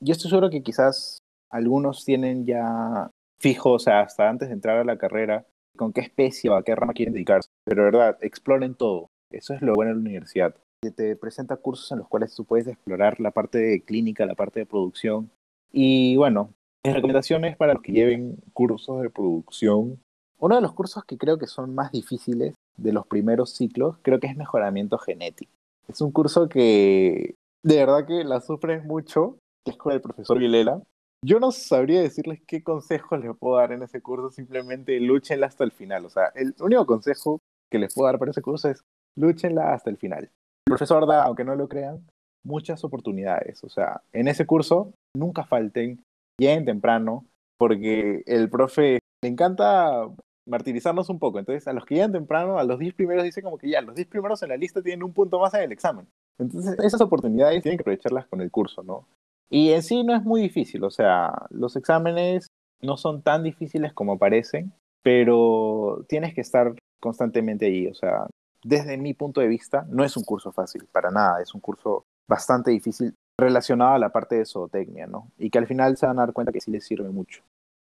yo estoy seguro que quizás algunos tienen ya fijos, o sea, hasta antes de entrar a la carrera, con qué especie o a qué rama quieren dedicarse. Pero verdad, exploren todo. Eso es lo bueno de la universidad. Te presenta cursos en los cuales tú puedes explorar la parte de clínica, la parte de producción. Y bueno, mis recomendaciones para los que lleven cursos de producción. Uno de los cursos que creo que son más difíciles de los primeros ciclos, creo que es mejoramiento genético. Es un curso que de verdad que la sufres mucho, que es con el profesor Vilela, yo no sabría decirles qué consejos les puedo dar en ese curso, simplemente lúchenla hasta el final. O sea, el único consejo que les puedo dar para ese curso es lúchenla hasta el final. El profesor da, aunque no lo crean, muchas oportunidades. O sea, en ese curso nunca falten, lleguen temprano, porque el profe le encanta martirizarnos un poco. Entonces, a los que llegan temprano, a los 10 primeros dice como que ya, los 10 primeros en la lista tienen un punto más en el examen. Entonces, esas oportunidades tienen que aprovecharlas con el curso, ¿no? Y en sí no es muy difícil, o sea, los exámenes no son tan difíciles como parecen, pero tienes que estar constantemente allí, o sea, desde mi punto de vista, no es un curso fácil, para nada, es un curso bastante difícil relacionado a la parte de zootecnia, ¿no? Y que al final se van a dar cuenta que sí les sirve mucho.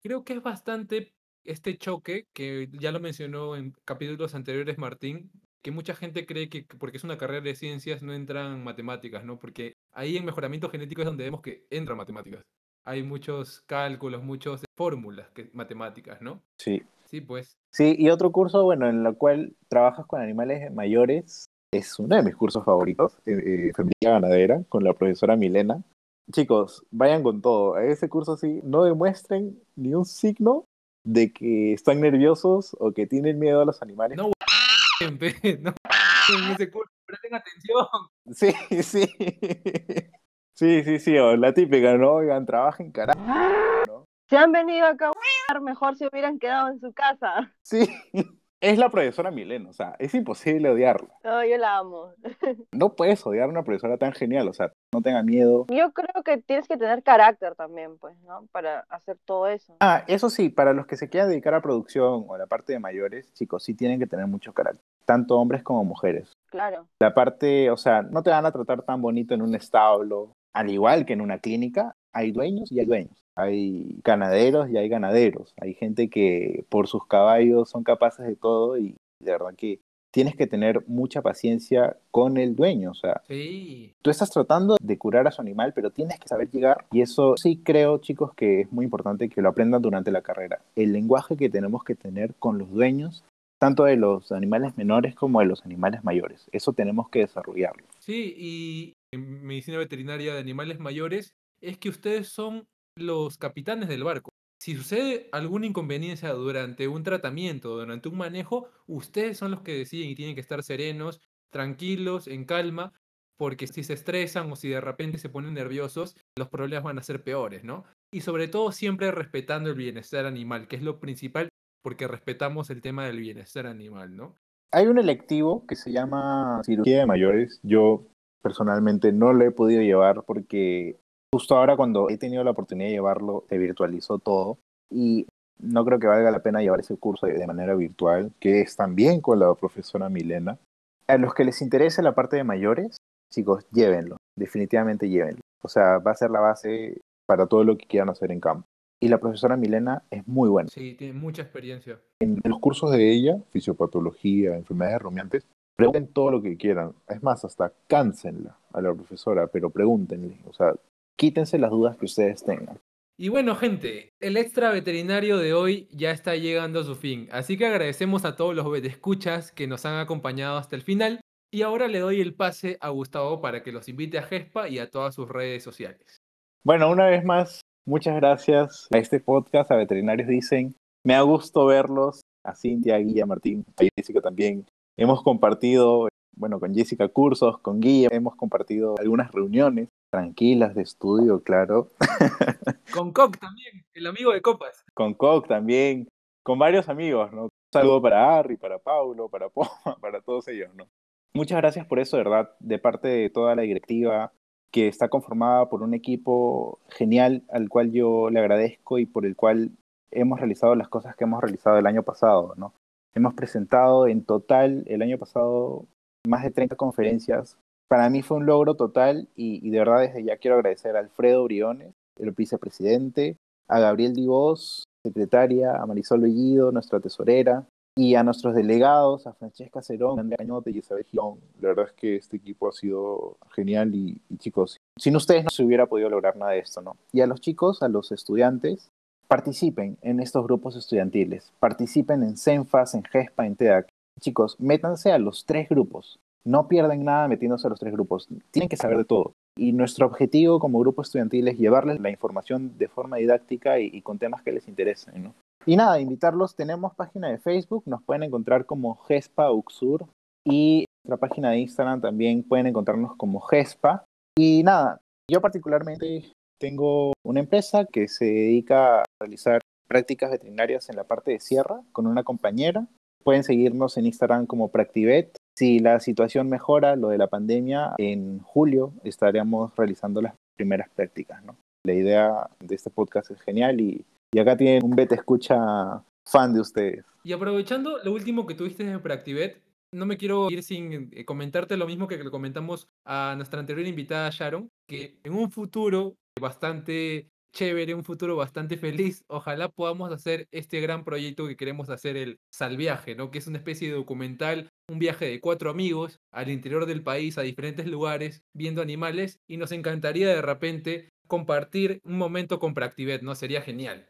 Creo que es bastante este choque, que ya lo mencionó en capítulos anteriores Martín, que mucha gente cree que porque es una carrera de ciencias no entran matemáticas, ¿no? Porque ahí en mejoramiento genético es donde vemos que entran matemáticas. Hay muchos cálculos, muchas fórmulas que, matemáticas, ¿no? Sí. Sí, pues. Sí, y otro curso, bueno, en el cual trabajas con animales mayores, es uno de mis cursos favoritos, eh, eh Ganadera, con la profesora Milena. Chicos, vayan con todo. A ese curso sí, no demuestren ni un signo de que están nerviosos o que tienen miedo a los animales. No, <laughs> no en ese curso, presten atención. Sí, sí. Sí, sí, sí, o la típica, ¿no? Oigan, trabajen carajo. ¿no? Se han venido acá a mejor si hubieran quedado en su casa. Sí, es la profesora Milena, o sea, es imposible odiarla. No, yo la amo. No puedes odiar a una profesora tan genial, o sea, no tenga miedo. Yo creo que tienes que tener carácter también, pues, ¿no? Para hacer todo eso. Ah, eso sí, para los que se quieran dedicar a producción o a la parte de mayores, chicos, sí tienen que tener mucho carácter, tanto hombres como mujeres. Claro. La parte, o sea, no te van a tratar tan bonito en un establo, al igual que en una clínica, hay dueños y hay dueños. Hay ganaderos y hay ganaderos. Hay gente que por sus caballos son capaces de todo y de verdad que tienes que tener mucha paciencia con el dueño. O sea, sí. tú estás tratando de curar a su animal, pero tienes que saber llegar. Y eso sí creo, chicos, que es muy importante que lo aprendan durante la carrera. El lenguaje que tenemos que tener con los dueños, tanto de los animales menores como de los animales mayores. Eso tenemos que desarrollarlo. Sí, y en medicina veterinaria de animales mayores es que ustedes son los capitanes del barco. Si sucede alguna inconveniencia durante un tratamiento, durante un manejo, ustedes son los que deciden y tienen que estar serenos, tranquilos, en calma, porque si se estresan o si de repente se ponen nerviosos, los problemas van a ser peores, ¿no? Y sobre todo siempre respetando el bienestar animal, que es lo principal, porque respetamos el tema del bienestar animal, ¿no? Hay un electivo que se llama cirugía de mayores. Yo personalmente no lo he podido llevar porque justo ahora cuando he tenido la oportunidad de llevarlo, se virtualizó todo y no creo que valga la pena llevar ese curso de, manera virtual, que es también con la profesora Milena. A los que les interese la parte de mayores, chicos, llévenlo, definitivamente llévenlo. O sea, va a ser la base para todo lo que quieran hacer en campo. Y la profesora Milena es muy buena. Sí, tiene mucha experiencia. En los cursos de ella, fisiopatología, enfermedades rumiantes, pregunten todo lo que quieran. Es más, hasta cáncenla a la profesora, pero pregúntenle. O sea, quítense las dudas que ustedes tengan. Y bueno, gente, el extra veterinario de hoy ya está llegando a su fin, así que agradecemos a todos los escuchas que nos han acompañado hasta el final. Y ahora le doy el pase a Gustavo para que los invite a GESPA y a todas sus redes sociales. Bueno, una vez más, muchas gracias a este podcast, a Veterinarios Dicen. Me ha gustado verlos, a Cintia, a Guilla, Martín, a Jessica también. Hemos compartido, bueno, con Jessica cursos, con Guilla, hemos compartido algunas reuniones tranquilas de estudio, claro. <laughs> Con Coq también, el amigo de Copas. con Coq también, con varios amigos, ¿no? Un saludo para Harry, para Paulo, para Poma, <laughs> para todos ellos, ¿no? Muchas gracias por eso, verdad, de parte de toda la directiva que está conformada por un equipo genial al cual yo le agradezco y por el cual hemos realizado las cosas que hemos realizado el año pasado, ¿no? Hemos presentado en total el año pasado más de 30 conferencias. Para mí fue un logro total y, y de verdad desde ya quiero agradecer a Alfredo Briones, el vicepresidente, a Gabriel Divos, secretaria, a Marisol Bellido, nuestra tesorera, y a nuestros delegados, a Francesca Cerón, Andrea Cañote y Isabel Girón. La verdad es que este equipo ha sido genial y, y, chicos, sin ustedes no se hubiera podido lograr nada de esto, ¿no? Y a los chicos, a los estudiantes, participen en estos grupos estudiantiles, participen en CENFAS, en GESPA, en TEDAC. Chicos, métanse a los tres grupos, no pierden nada metiéndose a los tres grupos, tienen que saber de todo. Y nuestro objetivo como grupo estudiantil es llevarles la información de forma didáctica y, con temas que les interesen, ¿no? Y nada, invitarlos, tenemos página de Facebook, nos pueden encontrar como GESPA Uxur y nuestra página de Instagram también pueden encontrarnos como GESPA. Y nada, yo particularmente tengo una empresa que se dedica a realizar prácticas veterinarias en la parte de sierra con una compañera. Pueden seguirnos en Instagram como Practivet. Si la situación mejora, lo de la pandemia, en julio estaremos realizando las primeras prácticas. La idea de este podcast es genial y y acá tienen un beta escucha fan de ustedes. Y aprovechando lo último que tuviste en Practivet, no me quiero ir sin eh, comentarte lo mismo que le comentamos a nuestra anterior invitada Sharon, que en un futuro bastante chévere, un futuro bastante feliz, ojalá podamos hacer este gran proyecto que queremos hacer, el Salviaje, ¿no? Que es una especie de documental, un viaje de cuatro amigos al interior del país, a diferentes lugares, viendo animales, y nos encantaría de repente compartir un momento con Practivet, ¿no? Sería genial.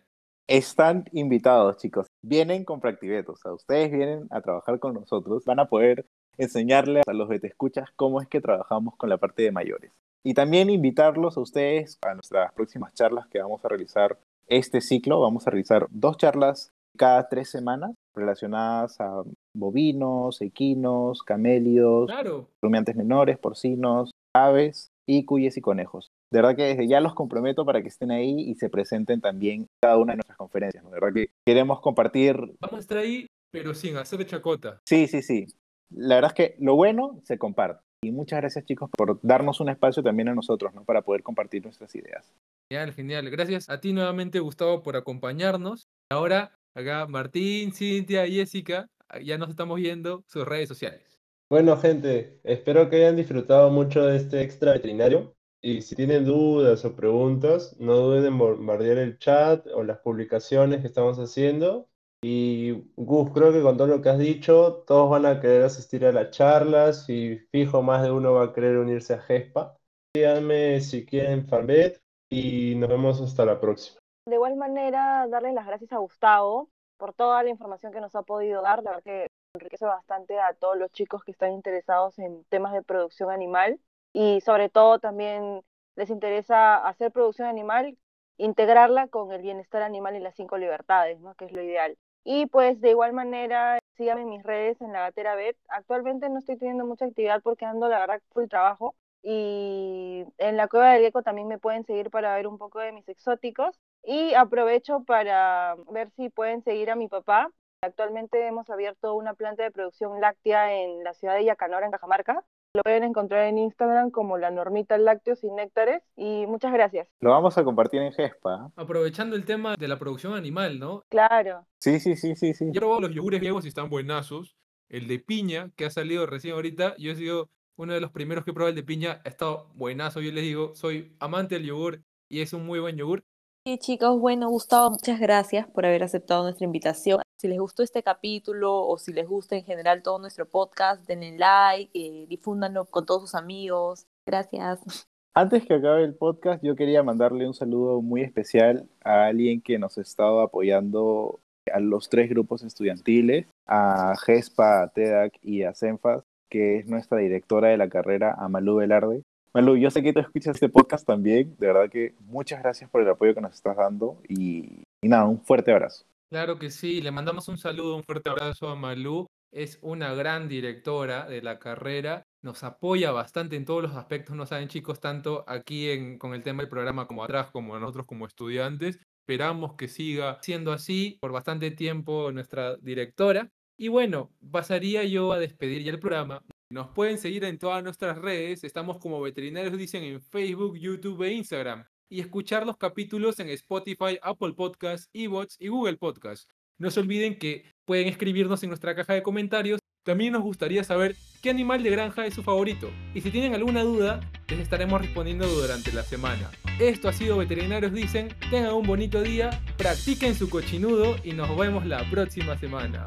Están invitados, chicos. Vienen con Practivet, o sea, ustedes vienen a trabajar con nosotros, van a poder enseñarles a los escuchas cómo es que trabajamos con la parte de mayores. Y también invitarlos a ustedes a nuestras próximas charlas que vamos a realizar este ciclo. Vamos a realizar dos charlas cada tres semanas relacionadas a bovinos, equinos, camélidos, claro. rumiantes menores, porcinos, aves y cuyes y conejos. De verdad que desde ya los comprometo para que estén ahí y se presenten también cada una de nuestras conferencias. ¿no? De verdad que queremos compartir. Vamos a estar ahí, pero sin hacer chacota. Sí, sí, sí. La verdad es que lo bueno se comparte. Y muchas gracias chicos por darnos un espacio también a nosotros, ¿no? Para poder compartir nuestras ideas. Genial, genial. Gracias a ti nuevamente, Gustavo, por acompañarnos. Ahora, acá Martín, Cintia, Jessica, ya nos estamos viendo sus redes sociales. Bueno, gente, espero que hayan disfrutado mucho de este extra veterinario. Y si tienen dudas o preguntas, no duden en bombardear el chat o las publicaciones que estamos haciendo. Y Gus, creo que con todo lo que has dicho, todos van a querer asistir a las charlas y fijo más de uno va a querer unirse a GESPA. Díganme si quieren Farbet y nos vemos hasta la próxima. De igual manera, darles las gracias a Gustavo por toda la información que nos ha podido dar. La verdad que enriquece bastante a todos los chicos que están interesados en temas de producción animal y sobre todo también les interesa hacer producción animal, integrarla con el bienestar animal y las cinco libertades, ¿no? que es lo ideal. Y pues de igual manera, síganme en mis redes en la Gatera Bet. Actualmente no estoy teniendo mucha actividad porque ando la verdad full trabajo. Y en la Cueva del Gecko también me pueden seguir para ver un poco de mis exóticos. Y aprovecho para ver si pueden seguir a mi papá. Actualmente hemos abierto una planta de producción láctea en la ciudad de Yacanora, en Cajamarca. Lo pueden encontrar en Instagram como la normita lácteos y néctares. Y muchas gracias. Lo vamos a compartir en GESPA. Aprovechando el tema de la producción animal, ¿no? Claro. Sí, sí, sí, sí, sí. Yo he probado los yogures griegos y están buenazos. El de piña, que ha salido recién ahorita, yo he sido uno de los primeros que he probado el de piña. Ha estado buenazo. Yo les digo, soy amante del yogur y es un muy buen yogur. Sí, chicos, bueno, Gustavo, muchas gracias por haber aceptado nuestra invitación. Si les gustó este capítulo o si les gusta en general todo nuestro podcast, denle like, eh, difúndanlo con todos sus amigos. Gracias. Antes que acabe el podcast, yo quería mandarle un saludo muy especial a alguien que nos ha estado apoyando a los tres grupos estudiantiles, a GESPA, a TEDAC y a CENFAS, que es nuestra directora de la carrera, a Malú Velarde. Malú, yo sé que tú escuchas este podcast también, de verdad que muchas gracias por el apoyo que nos estás dando y, y nada, un fuerte abrazo. Claro que sí, le mandamos un saludo, un fuerte abrazo a Malú. Es una gran directora de la carrera, nos apoya bastante en todos los aspectos, no saben chicos, tanto aquí en, con el tema del programa como atrás, como nosotros como estudiantes. Esperamos que siga siendo así por bastante tiempo nuestra directora. Y bueno, pasaría yo a despedir ya el programa. Nos pueden seguir en todas nuestras redes, estamos como veterinarios dicen en Facebook, YouTube e Instagram. Y escuchar los capítulos en Spotify, Apple Podcasts, Evox y Google Podcasts. No se olviden que pueden escribirnos en nuestra caja de comentarios. También nos gustaría saber qué animal de granja es su favorito. Y si tienen alguna duda, les estaremos respondiendo durante la semana. Esto ha sido Veterinarios Dicen. Tengan un bonito día, practiquen su cochinudo y nos vemos la próxima semana.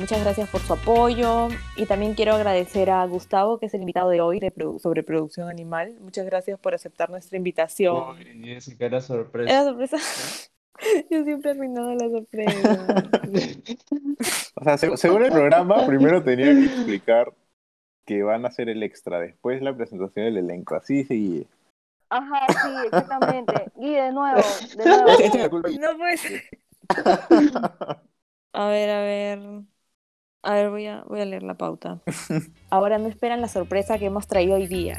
Muchas gracias por su apoyo y también quiero agradecer a Gustavo, que es el invitado de hoy de produ- sobre producción animal. Muchas gracias por aceptar nuestra invitación. Uy, Jessica, era sorpresa. ¿Era sorpresa? <laughs> Yo siempre he arruinado la sorpresa. <laughs> O sea, seg- según el programa, primero tenía que explicar que van a hacer el extra, después la presentación del elenco, así sigue. Ajá, sí, exactamente. <laughs> Y de nuevo, de nuevo. No puede ser. A ver, a ver. A ver, voy a, voy a leer la pauta. <laughs> Ahora no esperan la sorpresa que hemos traído hoy día.